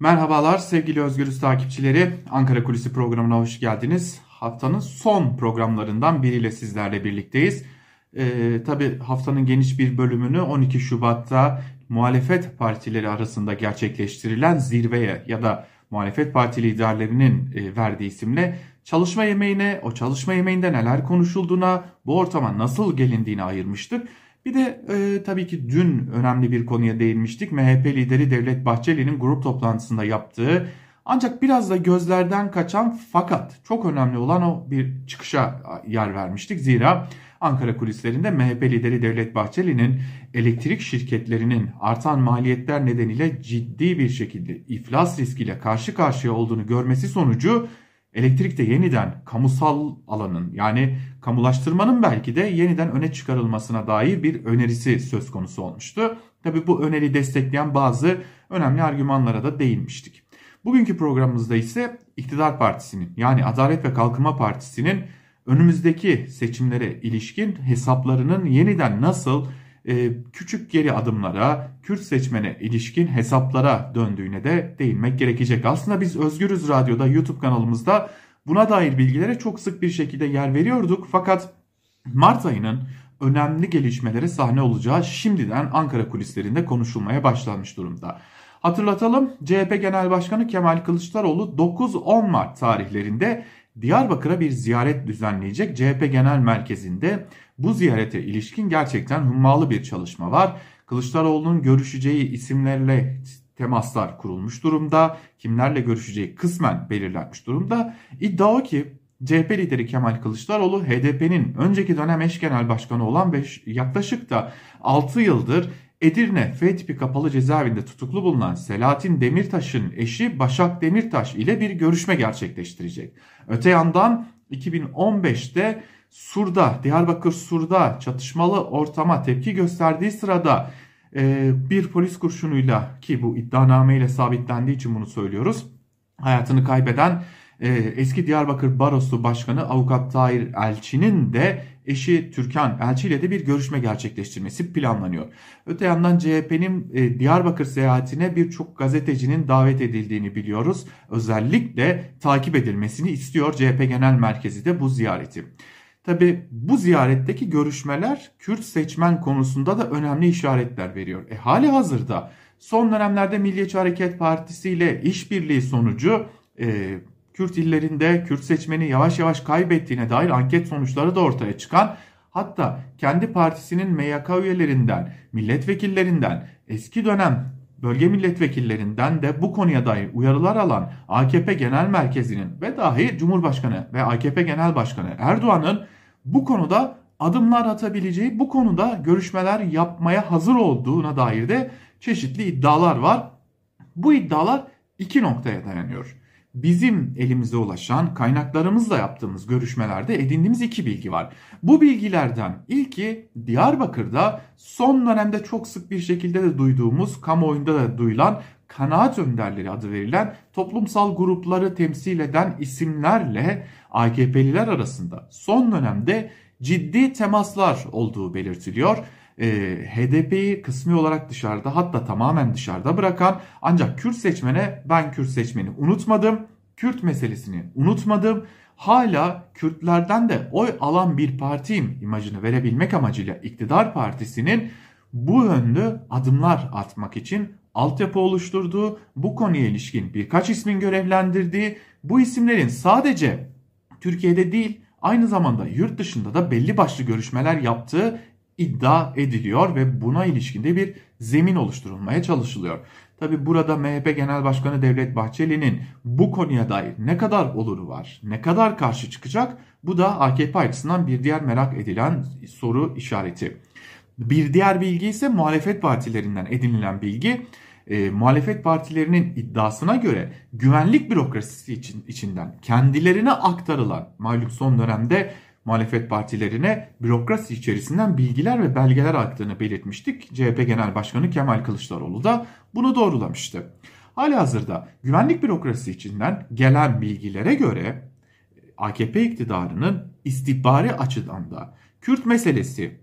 Merhabalar sevgili Özgürüz takipçileri. Ankara Kulisi programına hoş geldiniz. Haftanın son programlarından biriyle sizlerle birlikteyiz. Ee, Tabi haftanın geniş bir bölümünü 12 Şubat'ta muhalefet partileri arasında gerçekleştirilen zirveye ya da muhalefet parti liderlerinin e, verdiği isimle çalışma yemeğine, o çalışma yemeğinde neler konuşulduğuna, bu ortama nasıl gelindiğine ayırmıştık. Bir de e, tabii ki dün önemli bir konuya değinmiştik. MHP lideri Devlet Bahçeli'nin grup toplantısında yaptığı ancak biraz da gözlerden kaçan fakat çok önemli olan o bir çıkışa yer vermiştik. Zira Ankara kulislerinde MHP lideri Devlet Bahçeli'nin elektrik şirketlerinin artan maliyetler nedeniyle ciddi bir şekilde iflas riskiyle karşı karşıya olduğunu görmesi sonucu elektrikte yeniden kamusal alanın yani kamulaştırmanın belki de yeniden öne çıkarılmasına dair bir önerisi söz konusu olmuştu. Tabi bu öneri destekleyen bazı önemli argümanlara da değinmiştik. Bugünkü programımızda ise iktidar partisinin yani Adalet ve Kalkınma Partisi'nin önümüzdeki seçimlere ilişkin hesaplarının yeniden nasıl e, küçük geri adımlara, Kürt seçmene ilişkin hesaplara döndüğüne de değinmek gerekecek. Aslında biz Özgürüz Radyo'da YouTube kanalımızda buna dair bilgilere çok sık bir şekilde yer veriyorduk. Fakat Mart ayının önemli gelişmelere sahne olacağı şimdiden Ankara kulislerinde konuşulmaya başlanmış durumda. Hatırlatalım CHP Genel Başkanı Kemal Kılıçdaroğlu 9-10 Mart tarihlerinde Diyarbakır'a bir ziyaret düzenleyecek CHP Genel Merkezi'nde bu ziyarete ilişkin gerçekten hummalı bir çalışma var. Kılıçdaroğlu'nun görüşeceği isimlerle temaslar kurulmuş durumda. Kimlerle görüşeceği kısmen belirlenmiş durumda. İddia o ki CHP lideri Kemal Kılıçdaroğlu HDP'nin önceki dönem eş genel başkanı olan ve yaklaşık da 6 yıldır Edirne F tipi kapalı cezaevinde tutuklu bulunan Selahattin Demirtaş'ın eşi Başak Demirtaş ile bir görüşme gerçekleştirecek. Öte yandan 2015'te Sur'da, Diyarbakır Sur'da çatışmalı ortama tepki gösterdiği sırada e, bir polis kurşunuyla ki bu iddianameyle sabitlendiği için bunu söylüyoruz. Hayatını kaybeden e, eski Diyarbakır Barosu Başkanı Avukat Tahir Elçi'nin de eşi Türkan Elçi ile de bir görüşme gerçekleştirmesi planlanıyor. Öte yandan CHP'nin e, Diyarbakır seyahatine birçok gazetecinin davet edildiğini biliyoruz. Özellikle takip edilmesini istiyor CHP Genel Merkezi de bu ziyareti. Tabi bu ziyaretteki görüşmeler Kürt seçmen konusunda da önemli işaretler veriyor. E, hali hazırda son dönemlerde Milliyetçi Hareket Partisi ile işbirliği sonucu e, Kürt illerinde Kürt seçmeni yavaş yavaş kaybettiğine dair anket sonuçları da ortaya çıkan hatta kendi partisinin MYK üyelerinden, milletvekillerinden, eski dönem bölge milletvekillerinden de bu konuya dair uyarılar alan AKP Genel Merkezi'nin ve dahi Cumhurbaşkanı ve AKP Genel Başkanı Erdoğan'ın bu konuda adımlar atabileceği, bu konuda görüşmeler yapmaya hazır olduğuna dair de çeşitli iddialar var. Bu iddialar iki noktaya dayanıyor bizim elimize ulaşan kaynaklarımızla yaptığımız görüşmelerde edindiğimiz iki bilgi var. Bu bilgilerden ilki Diyarbakır'da son dönemde çok sık bir şekilde de duyduğumuz, kamuoyunda da duyulan kanaat önderleri adı verilen toplumsal grupları temsil eden isimlerle AKP'liler arasında son dönemde ciddi temaslar olduğu belirtiliyor e, HDP'yi kısmi olarak dışarıda hatta tamamen dışarıda bırakan ancak Kürt seçmene ben Kürt seçmeni unutmadım. Kürt meselesini unutmadım. Hala Kürtlerden de oy alan bir partiyim imajını verebilmek amacıyla iktidar partisinin bu yönlü adımlar atmak için altyapı oluşturduğu, bu konuya ilişkin birkaç ismin görevlendirdiği, bu isimlerin sadece Türkiye'de değil aynı zamanda yurt dışında da belli başlı görüşmeler yaptığı iddia ediliyor ve buna ilişkinde bir zemin oluşturulmaya çalışılıyor. Tabi burada MHP Genel Başkanı Devlet Bahçeli'nin bu konuya dair ne kadar oluru var, ne kadar karşı çıkacak bu da AKP açısından bir diğer merak edilen soru işareti. Bir diğer bilgi ise muhalefet partilerinden edinilen bilgi. E, muhalefet partilerinin iddiasına göre güvenlik bürokrasisi için, içinden kendilerine aktarılan malum son dönemde muhalefet partilerine bürokrasi içerisinden bilgiler ve belgeler aktığını belirtmiştik. CHP Genel Başkanı Kemal Kılıçdaroğlu da bunu doğrulamıştı. Hali hazırda güvenlik bürokrasi içinden gelen bilgilere göre AKP iktidarının istihbari açıdan da Kürt meselesi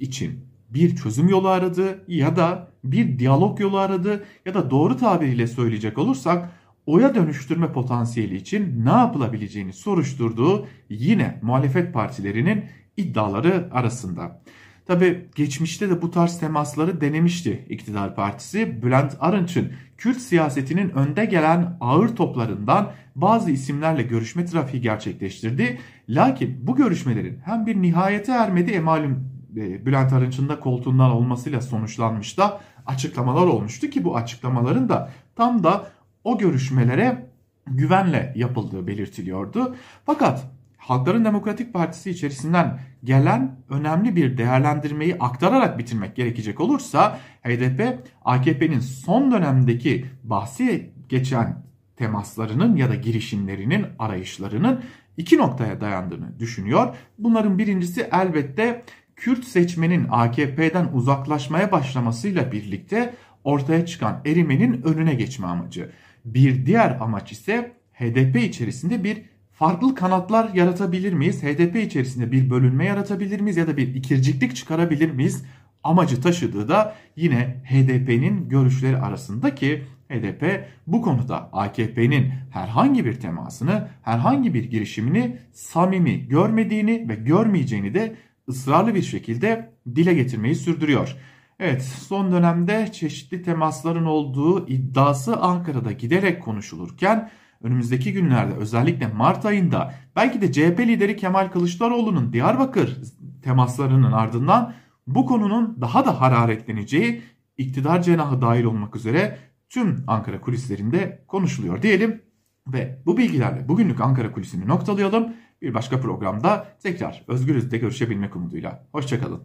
için bir çözüm yolu aradı ya da bir diyalog yolu aradı ya da doğru tabiriyle söyleyecek olursak oya dönüştürme potansiyeli için ne yapılabileceğini soruşturduğu yine muhalefet partilerinin iddiaları arasında. Tabi geçmişte de bu tarz temasları denemişti iktidar partisi. Bülent Arınç'ın Kürt siyasetinin önde gelen ağır toplarından bazı isimlerle görüşme trafiği gerçekleştirdi. Lakin bu görüşmelerin hem bir nihayete ermedi e malum e, Bülent Arınç'ın da koltuğundan olmasıyla sonuçlanmış da açıklamalar olmuştu ki bu açıklamaların da tam da o görüşmelere güvenle yapıldığı belirtiliyordu. Fakat Halkların Demokratik Partisi içerisinden gelen önemli bir değerlendirmeyi aktararak bitirmek gerekecek olursa HDP AKP'nin son dönemdeki bahsi geçen temaslarının ya da girişimlerinin arayışlarının iki noktaya dayandığını düşünüyor. Bunların birincisi elbette Kürt seçmenin AKP'den uzaklaşmaya başlamasıyla birlikte ortaya çıkan erimenin önüne geçme amacı. Bir diğer amaç ise HDP içerisinde bir farklı kanatlar yaratabilir miyiz? HDP içerisinde bir bölünme yaratabilir miyiz ya da bir ikirciklik çıkarabilir miyiz? Amacı taşıdığı da yine HDP'nin görüşleri arasında ki HDP bu konuda AKP'nin herhangi bir temasını, herhangi bir girişimini samimi görmediğini ve görmeyeceğini de ısrarlı bir şekilde dile getirmeyi sürdürüyor. Evet son dönemde çeşitli temasların olduğu iddiası Ankara'da giderek konuşulurken önümüzdeki günlerde özellikle Mart ayında belki de CHP lideri Kemal Kılıçdaroğlu'nun Diyarbakır temaslarının ardından bu konunun daha da hararetleneceği iktidar cenahı dahil olmak üzere tüm Ankara kulislerinde konuşuluyor diyelim. Ve bu bilgilerle bugünlük Ankara kulisini noktalayalım. Bir başka programda tekrar Özgürüz'de görüşebilmek umuduyla. Hoşçakalın.